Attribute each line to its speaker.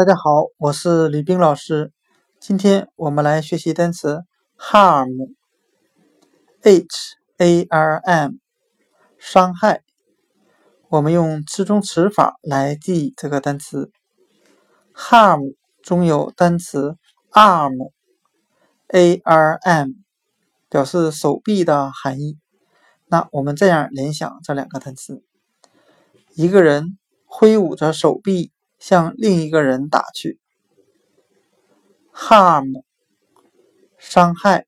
Speaker 1: 大家好，我是吕冰老师。今天我们来学习单词 harm，h a r m，伤害。我们用词中词法来记忆这个单词。harm 中有单词 arm，a r m，表示手臂的含义。那我们这样联想这两个单词：一个人挥舞着手臂。向另一个人打去，harm，伤害。